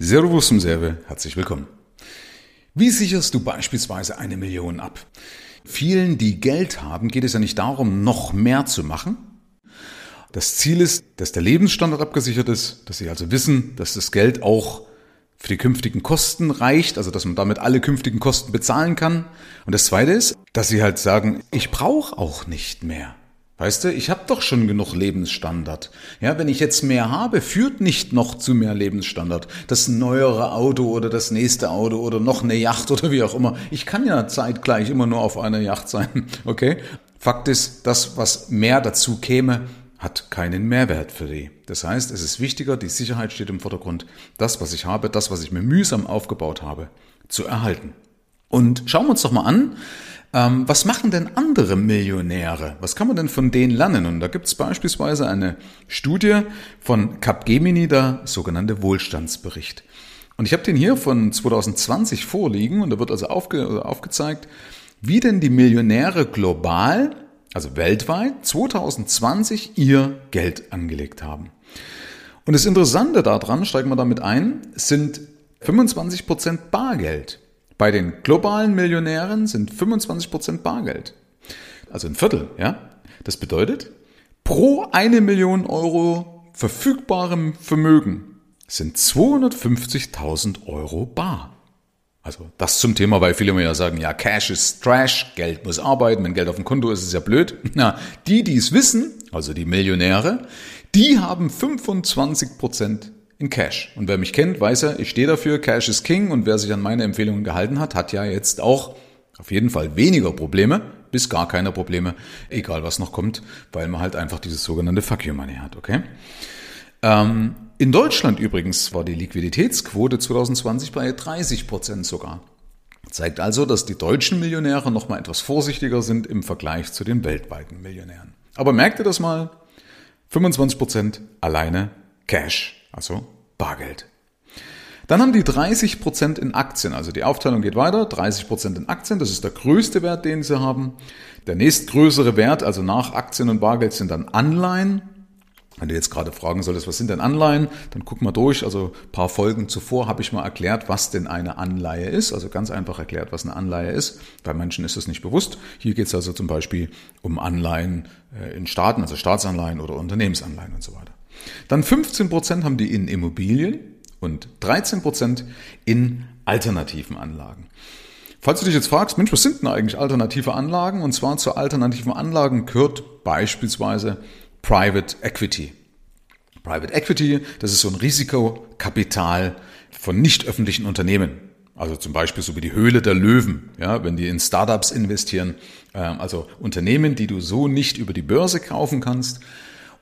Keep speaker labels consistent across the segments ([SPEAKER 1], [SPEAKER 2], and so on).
[SPEAKER 1] Servus zum Serve, herzlich willkommen. Wie sicherst du beispielsweise eine Million ab? Vielen, die Geld haben, geht es ja nicht darum, noch mehr zu machen. Das Ziel ist, dass der Lebensstandard abgesichert ist, dass sie also wissen, dass das Geld auch für die künftigen Kosten reicht, also dass man damit alle künftigen Kosten bezahlen kann. Und das Zweite ist, dass sie halt sagen, ich brauche auch nicht mehr. Weißt du, ich habe doch schon genug Lebensstandard. Ja, wenn ich jetzt mehr habe, führt nicht noch zu mehr Lebensstandard. Das neuere Auto oder das nächste Auto oder noch eine Yacht oder wie auch immer. Ich kann ja zeitgleich immer nur auf einer Yacht sein. Okay? Fakt ist, das, was mehr dazu käme, hat keinen Mehrwert für die. Das heißt, es ist wichtiger, die Sicherheit steht im Vordergrund, das, was ich habe, das, was ich mir mühsam aufgebaut habe, zu erhalten. Und schauen wir uns doch mal an, ähm, was machen denn andere Millionäre? Was kann man denn von denen lernen? Und da gibt es beispielsweise eine Studie von Capgemini, der sogenannte Wohlstandsbericht. Und ich habe den hier von 2020 vorliegen und da wird also aufge aufgezeigt, wie denn die Millionäre global, also weltweit, 2020 ihr Geld angelegt haben. Und das Interessante daran, steigen wir damit ein, sind 25 Prozent Bargeld. Bei den globalen Millionären sind 25% Bargeld. Also ein Viertel, ja. Das bedeutet, pro eine Million Euro verfügbarem Vermögen sind 250.000 Euro bar. Also das zum Thema, weil viele mir ja sagen, ja, Cash ist Trash, Geld muss arbeiten, wenn Geld auf dem Konto ist, ist ja blöd. Na, die, die es wissen, also die Millionäre, die haben 25 Prozent in Cash. Und wer mich kennt, weiß er, ich stehe dafür, Cash is King und wer sich an meine Empfehlungen gehalten hat, hat ja jetzt auch auf jeden Fall weniger Probleme, bis gar keine Probleme, egal was noch kommt, weil man halt einfach dieses sogenannte Fuck you Money hat, okay? Ähm, in Deutschland übrigens war die Liquiditätsquote 2020 bei 30 Prozent sogar. Zeigt also, dass die deutschen Millionäre noch mal etwas vorsichtiger sind im Vergleich zu den weltweiten Millionären. Aber merkt ihr das mal? 25 Prozent alleine Cash also Bargeld. Dann haben die 30 Prozent in Aktien, also die Aufteilung geht weiter, 30 Prozent in Aktien, das ist der größte Wert, den sie haben. Der nächstgrößere Wert, also nach Aktien und Bargeld, sind dann Anleihen. Wenn du jetzt gerade fragen solltest, was sind denn Anleihen, dann guck mal durch. Also paar Folgen zuvor habe ich mal erklärt, was denn eine Anleihe ist. Also ganz einfach erklärt, was eine Anleihe ist. Bei Menschen ist das nicht bewusst. Hier geht es also zum Beispiel um Anleihen äh, in Staaten, also Staatsanleihen oder Unternehmensanleihen und so weiter. Dann 15 Prozent haben die in Immobilien und 13 Prozent in alternativen Anlagen. Falls du dich jetzt fragst, Mensch, was sind denn eigentlich alternative Anlagen? Und zwar zu alternativen Anlagen gehört beispielsweise Private Equity. Private Equity, das ist so ein Risikokapital von nicht öffentlichen Unternehmen. Also zum Beispiel so wie die Höhle der Löwen, ja, wenn die in Startups investieren, äh, also Unternehmen, die du so nicht über die Börse kaufen kannst,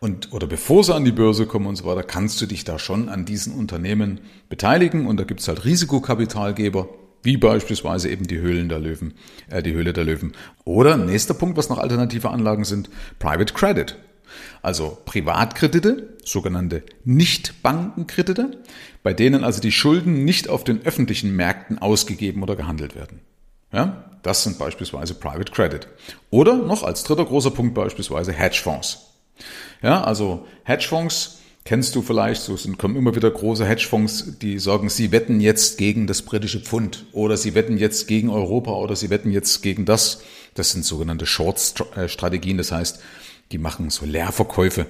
[SPEAKER 1] und oder bevor sie an die Börse kommen und so weiter, kannst du dich da schon an diesen Unternehmen beteiligen und da gibt's halt Risikokapitalgeber, wie beispielsweise eben die Höhlen der Löwen, äh, die Höhle der Löwen. Oder nächster Punkt, was noch alternative Anlagen sind, Private Credit. Also Privatkredite, sogenannte Nichtbankenkredite, bei denen also die Schulden nicht auf den öffentlichen Märkten ausgegeben oder gehandelt werden. Ja, das sind beispielsweise Private Credit. Oder noch als dritter großer Punkt beispielsweise Hedgefonds. Ja, also Hedgefonds kennst du vielleicht, so sind, kommen immer wieder große Hedgefonds, die sagen, sie wetten jetzt gegen das britische Pfund oder sie wetten jetzt gegen Europa oder sie wetten jetzt gegen das. Das sind sogenannte Short-Strategien, das heißt, die machen so Leerverkäufe.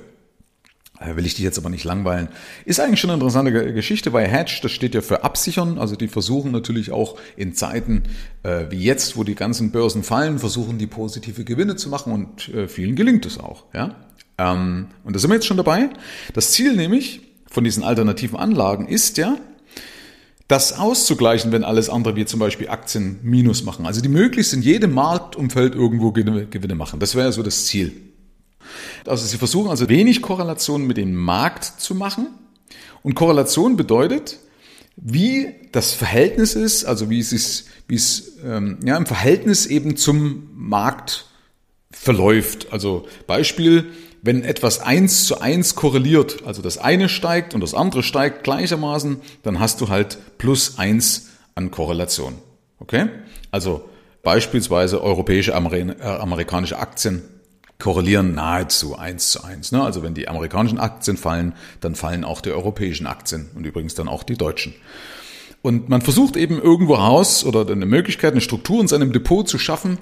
[SPEAKER 1] Äh, will ich dich jetzt aber nicht langweilen. Ist eigentlich schon eine interessante Geschichte, weil Hedge, das steht ja für absichern. Also die versuchen natürlich auch in Zeiten äh, wie jetzt, wo die ganzen Börsen fallen, versuchen die positive Gewinne zu machen und äh, vielen gelingt es auch. Ja? Ähm, und da sind wir jetzt schon dabei. Das Ziel nämlich von diesen alternativen Anlagen ist ja, das auszugleichen, wenn alles andere wie zum Beispiel Aktien Minus machen. Also die möglichst in jedem Marktumfeld irgendwo Gewinne machen. Das wäre so das Ziel. Also sie versuchen also wenig Korrelation mit dem Markt zu machen. Und Korrelation bedeutet, wie das Verhältnis ist, also wie es ist, wie es ähm, ja, im Verhältnis eben zum Markt verläuft. Also Beispiel, wenn etwas eins zu eins korreliert, also das eine steigt und das andere steigt gleichermaßen, dann hast du halt plus eins an Korrelation. Okay? Also beispielsweise europäische, äh, amerikanische Aktien korrelieren nahezu eins zu eins. Ne? Also wenn die amerikanischen Aktien fallen, dann fallen auch die europäischen Aktien und übrigens dann auch die deutschen. Und man versucht eben irgendwo raus oder eine Möglichkeit, eine Struktur in seinem Depot zu schaffen,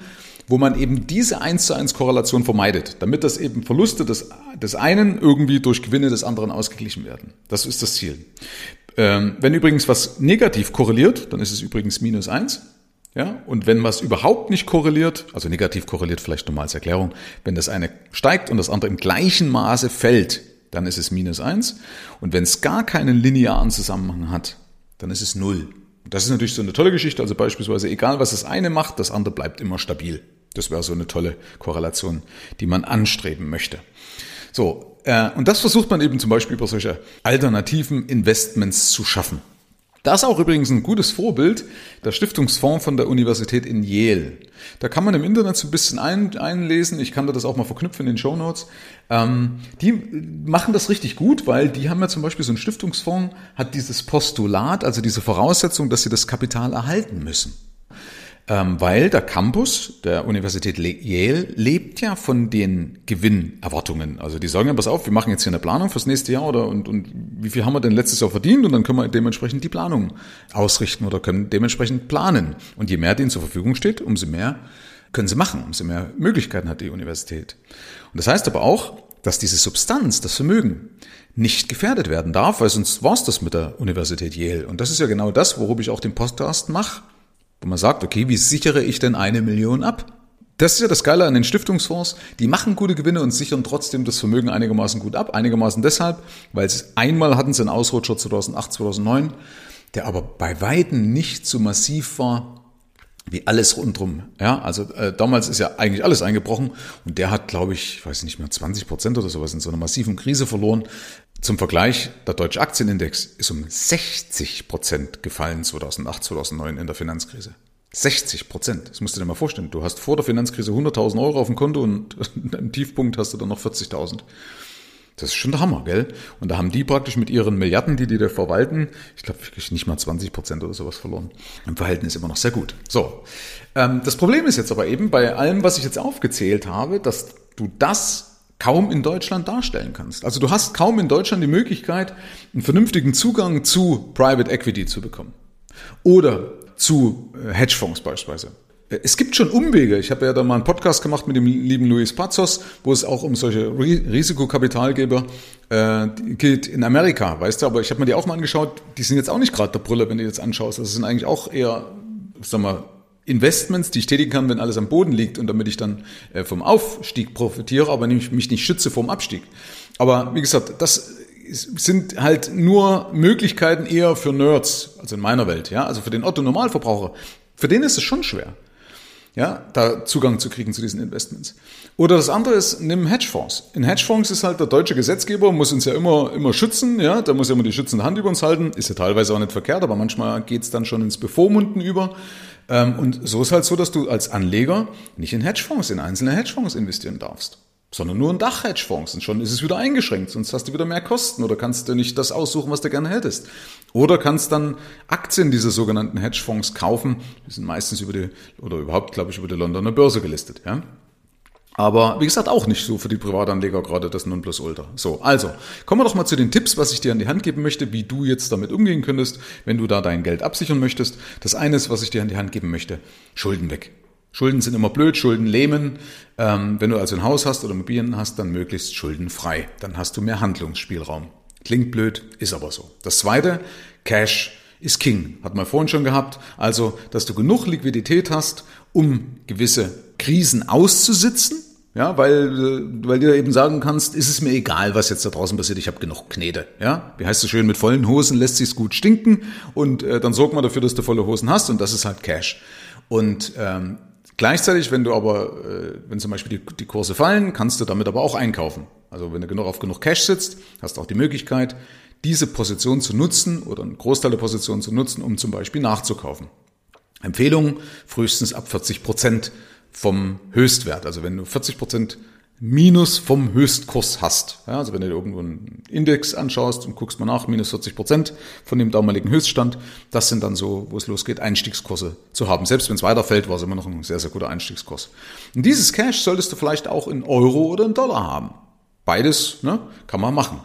[SPEAKER 1] wo man eben diese 1 zu 1 Korrelation vermeidet, damit das eben Verluste des, des einen irgendwie durch Gewinne des anderen ausgeglichen werden. Das ist das Ziel. Ähm, wenn übrigens was negativ korreliert, dann ist es übrigens minus 1. Ja, und wenn was überhaupt nicht korreliert, also negativ korreliert vielleicht nochmal als Erklärung, wenn das eine steigt und das andere im gleichen Maße fällt, dann ist es minus 1. Und wenn es gar keinen linearen Zusammenhang hat, dann ist es 0. Das ist natürlich so eine tolle Geschichte. Also beispielsweise, egal was das eine macht, das andere bleibt immer stabil. Das wäre so eine tolle Korrelation, die man anstreben möchte. So, äh, und das versucht man eben zum Beispiel über solche alternativen Investments zu schaffen. Da ist auch übrigens ein gutes Vorbild der Stiftungsfonds von der Universität in Yale. Da kann man im Internet so ein bisschen ein, einlesen. Ich kann das auch mal verknüpfen in den Show Notes. Ähm, die machen das richtig gut, weil die haben ja zum Beispiel so ein Stiftungsfonds, hat dieses Postulat, also diese Voraussetzung, dass sie das Kapital erhalten müssen ähm, weil der Campus der Universität Yale lebt ja von den Gewinnerwartungen. Also die sagen ja, pass auf, wir machen jetzt hier eine Planung fürs nächste Jahr oder und, und wie viel haben wir denn letztes Jahr verdient und dann können wir dementsprechend die Planung ausrichten oder können dementsprechend planen. Und je mehr denen zur Verfügung steht, umso mehr können sie machen, umso mehr Möglichkeiten hat die Universität. Und das heißt aber auch, dass diese Substanz, das Vermögen, nicht gefährdet werden darf, weil sonst war's das mit der Universität Yale. Und das ist ja genau das, worüber ich auch den Podcast mache wo man sagt, okay, wie sichere ich denn eine Million ab? Das ist ja das Geile an den Stiftungsfonds. Die machen gute Gewinne und sichern trotzdem das Vermögen einigermaßen gut ab. Einigermaßen deshalb, weil es einmal hatten sie einen Ausrutscher 2008, 2009, der aber bei Weitem nicht so massiv war wie alles rundrum. Ja, also äh, damals ist ja eigentlich alles eingebrochen und der hat, glaube ich, weiß nicht mehr, 20 Prozent oder sowas in so einer massiven Krise verloren. Zum Vergleich, der deutsche Aktienindex ist um 60 Prozent gefallen 2008, 2009 in der Finanzkrise. 60 Prozent. Das musst du dir mal vorstellen. Du hast vor der Finanzkrise 100.000 Euro auf dem Konto und im Tiefpunkt hast du dann noch 40.000. Das ist schon der Hammer, gell? Und da haben die praktisch mit ihren Milliarden, die die da verwalten, ich glaube wirklich nicht mal 20 Prozent oder sowas verloren. Im Verhältnis immer noch sehr gut. So, ähm, das Problem ist jetzt aber eben bei allem, was ich jetzt aufgezählt habe, dass du das kaum in Deutschland darstellen kannst. Also du hast kaum in Deutschland die Möglichkeit, einen vernünftigen Zugang zu Private Equity zu bekommen. Oder zu äh, Hedgefonds beispielsweise. Es gibt schon Umwege. Ich habe ja da mal einen Podcast gemacht mit dem lieben Luis Pazos, wo es auch um solche Risikokapitalgeber äh, geht in Amerika, weißt du. Aber ich habe mir die auch mal angeschaut. Die sind jetzt auch nicht gerade der Brille, wenn du jetzt anschaust. Das sind eigentlich auch eher, sag mal, Investments, die ich tätigen kann, wenn alles am Boden liegt und damit ich dann äh, vom Aufstieg profitiere, aber mich nicht schütze vom Abstieg. Aber wie gesagt, das sind halt nur Möglichkeiten eher für Nerds, also in meiner Welt, ja, also für den Otto Normalverbraucher. Für den ist es schon schwer, ja, da Zugang zu kriegen zu diesen Investments. Oder das andere ist, nimm Hedgefonds. In Hedgefonds ist halt der deutsche Gesetzgeber, muss uns ja immer, immer schützen, ja, da muss ja immer die schützende Hand über uns halten, ist ja teilweise auch nicht verkehrt, aber manchmal geht's dann schon ins Bevormunden über. Ähm, und so ist halt so, dass du als Anleger nicht in Hedgefonds, in einzelne Hedgefonds investieren darfst, sondern nur in Dach-Hedgefonds. Und schon ist es wieder eingeschränkt, sonst hast du wieder mehr Kosten oder kannst du nicht das aussuchen, was du gerne hättest. Oder kannst dann Aktien dieser sogenannten Hedgefonds kaufen. Die sind meistens über die, oder überhaupt, glaube ich, über die Londoner Börse gelistet, ja. Aber wie gesagt, auch nicht so für die Privatanleger gerade das Nonplusultra. So, also kommen wir doch mal zu den Tipps, was ich dir an die Hand geben möchte, wie du jetzt damit umgehen könntest, wenn du da dein Geld absichern möchtest. Das eine ist, was ich dir an die Hand geben möchte, Schulden weg. Schulden sind immer blöd, Schulden lähmen. Ähm, wenn du also ein Haus hast oder Immobilien hast, dann möglichst schuldenfrei. Dann hast du mehr Handlungsspielraum. Klingt blöd, ist aber so. Das zweite, Cash ist King. Hat man vorhin schon gehabt. Also, dass du genug Liquidität hast, um gewisse Krisen auszusitzen. Ja, weil, äh, weil du eben sagen kannst, ist es mir egal, was jetzt da draußen passiert, ich habe genug Knete. Ja, wie heißt es schön, mit vollen Hosen lässt sich's gut stinken und äh, dann sorgt man dafür, dass du volle Hosen hast und das ist halt Cash. Und ähm, gleichzeitig, wenn du aber, äh, wenn zum Beispiel die, Kurse fallen, kannst du damit aber auch einkaufen. Also wenn du genug auf genug Cash sitzt, hast du auch die Möglichkeit, diese Position zu nutzen oder einen Großteil der Position zu nutzen, um zum Beispiel nachzukaufen. Empfehlung, frühestens ab 40 Prozent vom Höchstwert. Also wenn du 40 Prozent Minus vom Höchstkurs hast. Ja, also wenn du dir irgendwo einen Index anschaust und guckst mal nach, minus 40 Prozent von dem damaligen Höchststand, das sind dann so, wo es losgeht, Einstiegskurse zu haben. Selbst wenn es weiterfällt, war es immer noch ein sehr, sehr guter Einstiegskurs. Und dieses Cash solltest du vielleicht auch in Euro oder in Dollar haben. Beides ne, kann man machen.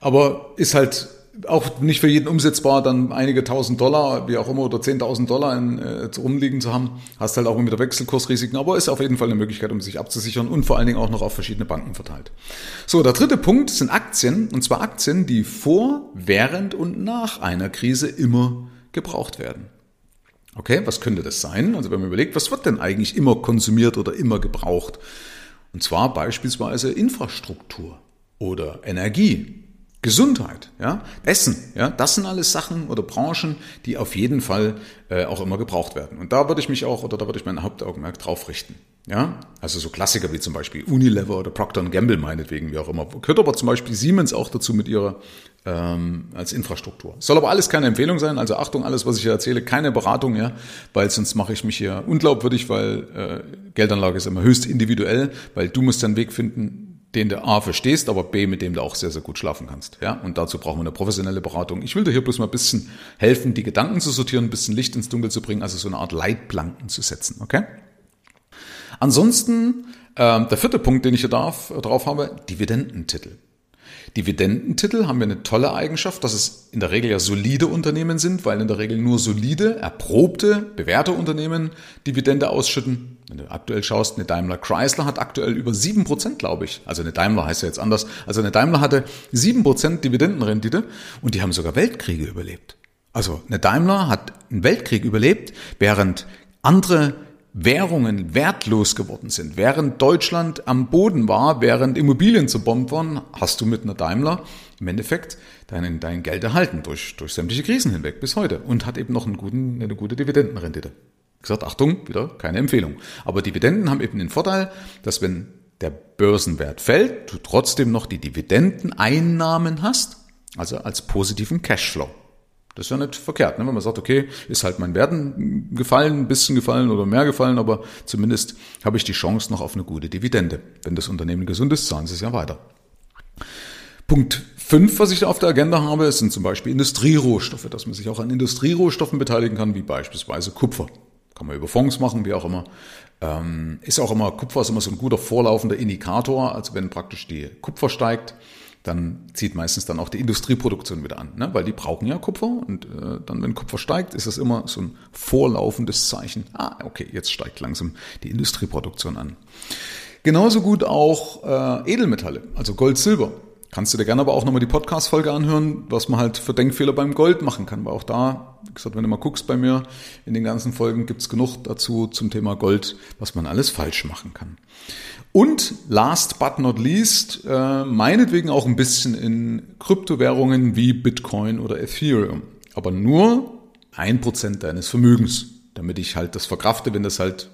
[SPEAKER 1] Aber ist halt auch nicht für jeden umsetzbar, dann einige tausend Dollar, wie auch immer, oder zehntausend Dollar in, äh, rumliegen zu haben. Hast halt auch wieder Wechselkursrisiken, aber ist auf jeden Fall eine Möglichkeit, um sich abzusichern und vor allen Dingen auch noch auf verschiedene Banken verteilt. So, der dritte Punkt sind Aktien, und zwar Aktien, die vor, während und nach einer Krise immer gebraucht werden. Okay, was könnte das sein? Also wenn man überlegt, was wird denn eigentlich immer konsumiert oder immer gebraucht? Und zwar beispielsweise Infrastruktur oder Energie Gesundheit, ja, Essen, ja, das sind alles Sachen oder Branchen, die auf jeden Fall äh, auch immer gebraucht werden. Und da würde ich mich auch oder da würde ich mein Hauptaugenmerk drauf richten. Ja, also so Klassiker wie zum Beispiel Unilever oder Procter Gamble meinetwegen, wie auch immer. Gehört aber zum Beispiel Siemens auch dazu mit ihrer ähm, als Infrastruktur. Soll aber alles keine Empfehlung sein. Also Achtung, alles, was ich hier erzähle, keine Beratung, ja, weil sonst mache ich mich hier unglaubwürdig, weil äh, Geldanlage ist immer höchst individuell, weil du musst deinen Weg finden, den du A verstehst, aber B, mit dem du auch sehr, sehr gut schlafen kannst. Ja, und dazu brauchen wir eine professionelle Beratung. Ich will dir hier bloß mal ein bisschen helfen, die Gedanken zu sortieren, ein bisschen Licht ins Dunkel zu bringen, also so eine Art Leitplanken zu setzen. Okay? Ansonsten, äh, der vierte Punkt, den ich hier darf, drauf habe, Dividendentitel. Dividendentitel haben wir eine tolle Eigenschaft, dass es in der Regel ja solide Unternehmen sind, weil in der Regel nur solide, erprobte, bewährte Unternehmen Dividende ausschütten. Wenn du aktuell schaust, eine Daimler Chrysler hat aktuell über sieben Prozent, glaube ich. Also eine Daimler heißt ja jetzt anders. Also eine Daimler hatte sieben Prozent Dividendenrendite und die haben sogar Weltkriege überlebt. Also eine Daimler hat einen Weltkrieg überlebt, während andere Währungen wertlos geworden sind. Während Deutschland am Boden war, während Immobilien zerbombt waren, hast du mit einer Daimler im Endeffekt dein, dein Geld erhalten durch, durch sämtliche Krisen hinweg bis heute und hat eben noch einen guten, eine gute Dividendenrendite. Gesagt, Achtung, wieder keine Empfehlung. Aber Dividenden haben eben den Vorteil, dass wenn der Börsenwert fällt, du trotzdem noch die Dividendeneinnahmen hast, also als positiven Cashflow. Das ist ja nicht verkehrt, ne? wenn man sagt, okay, ist halt mein Werten gefallen, ein bisschen gefallen oder mehr gefallen, aber zumindest habe ich die Chance noch auf eine gute Dividende. Wenn das Unternehmen gesund ist, zahlen sie es ja weiter. Punkt 5, was ich auf der Agenda habe, sind zum Beispiel Industrierohstoffe, dass man sich auch an Industrierohstoffen beteiligen kann, wie beispielsweise Kupfer. Kann man über Fonds machen, wie auch immer. Ähm, ist auch immer, Kupfer ist immer so ein guter vorlaufender Indikator, also wenn praktisch die Kupfer steigt, dann zieht meistens dann auch die Industrieproduktion wieder an, ne? weil die brauchen ja Kupfer und äh, dann, wenn Kupfer steigt, ist das immer so ein vorlaufendes Zeichen. Ah, okay, jetzt steigt langsam die Industrieproduktion an. Genauso gut auch äh, Edelmetalle, also Gold, Silber. Kannst du dir gerne aber auch nochmal die Podcast-Folge anhören, was man halt für Denkfehler beim Gold machen kann. Weil auch da, wie gesagt, wenn du mal guckst bei mir, in den ganzen Folgen gibt's genug dazu zum Thema Gold, was man alles falsch machen kann. Und last but not least, äh, meinetwegen auch ein bisschen in Kryptowährungen wie Bitcoin oder Ethereum. Aber nur ein Prozent deines Vermögens, damit ich halt das verkrafte, wenn das halt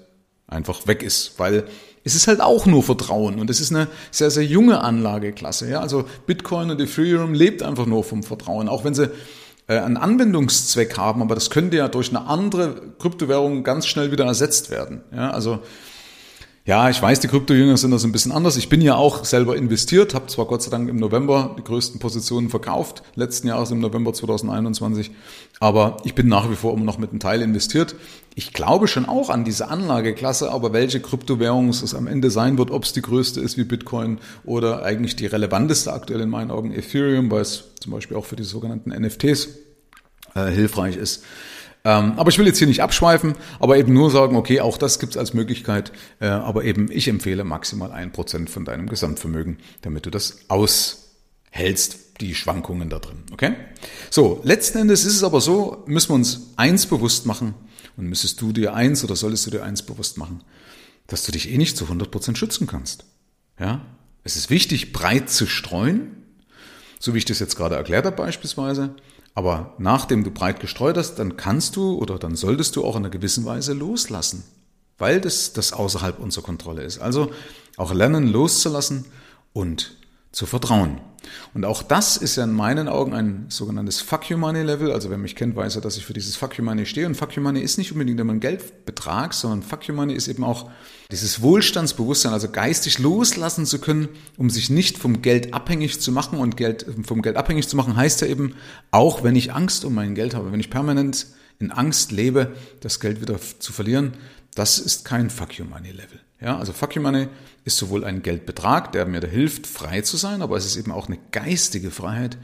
[SPEAKER 1] einfach weg ist. Weil es ist halt auch nur Vertrauen und es ist eine sehr, sehr junge Anlageklasse. Ja? Also Bitcoin und Ethereum lebt einfach nur vom Vertrauen, auch wenn sie äh, einen Anwendungszweck haben, aber das könnte ja durch eine andere Kryptowährung ganz schnell wieder ersetzt werden. Ja? Also ja, ich weiß, die Kryptojünger sind das ein bisschen anders. Ich bin ja auch selber investiert, habe zwar Gott sei Dank im November die größten Positionen verkauft, letzten Jahres im November 2021, aber ich bin nach wie vor immer noch mit einem Teil investiert. Ich glaube schon auch an diese Anlageklasse, aber welche Kryptowährung es am Ende sein wird, ob es die größte ist wie Bitcoin oder eigentlich die relevanteste aktuell in meinen Augen Ethereum, weil es zum Beispiel auch für die sogenannten NFTs äh, hilfreich ist. Ähm, aber ich will jetzt hier nicht abschweifen, aber eben nur sagen, okay, auch das gibt's als Möglichkeit, äh, aber eben ich empfehle maximal ein Prozent von deinem Gesamtvermögen, damit du das aushältst, die Schwankungen da drin. Okay? So, letzten Endes ist es aber so, müssen wir uns eins bewusst machen und müsstest du dir eins oder solltest du dir eins bewusst machen, dass du dich eh nicht zu 100 Prozent schützen kannst. Ja? Es ist wichtig, breit zu streuen, so wie ich das jetzt gerade erklärt habe beispielsweise. Aber nachdem du breit gestreut hast, dann kannst du oder dann solltest du auch in einer gewissen Weise loslassen, weil das, das außerhalb unserer Kontrolle ist. Also auch lernen loszulassen und zu vertrauen. Und auch das ist ja in meinen Augen ein sogenanntes Fuck You Money Level. Also wer mich kennt, weiß ja, dass ich für dieses Fuck You Money stehe. Und Fuck You Money ist nicht unbedingt immer ein Geldbetrag, sondern Fuck You Money ist eben auch dieses Wohlstandsbewusstsein, also geistig loslassen zu können, um sich nicht vom Geld abhängig zu machen. Und Geld, vom Geld abhängig zu machen heißt ja eben, auch wenn ich Angst um mein Geld habe, wenn ich permanent in Angst lebe, das Geld wieder zu verlieren, das ist kein Fuck You Money Level. Ja, also Fuck You Money ist sowohl ein Geldbetrag, der mir da hilft, frei zu sein, aber es ist eben auch eine geistige Freiheit,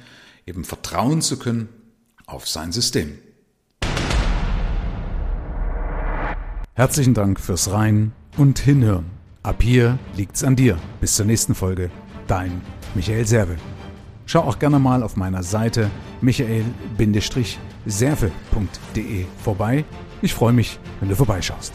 [SPEAKER 1] eben vertrauen zu können auf sein System. Herzlichen Dank fürs Rein und Hinhören. Ab hier liegt's an dir. Bis zur nächsten Folge. Dein Michael Serve. Schau auch gerne mal auf meiner Seite michael-serve.de vorbei. Ich freue mich, wenn du vorbeischaust.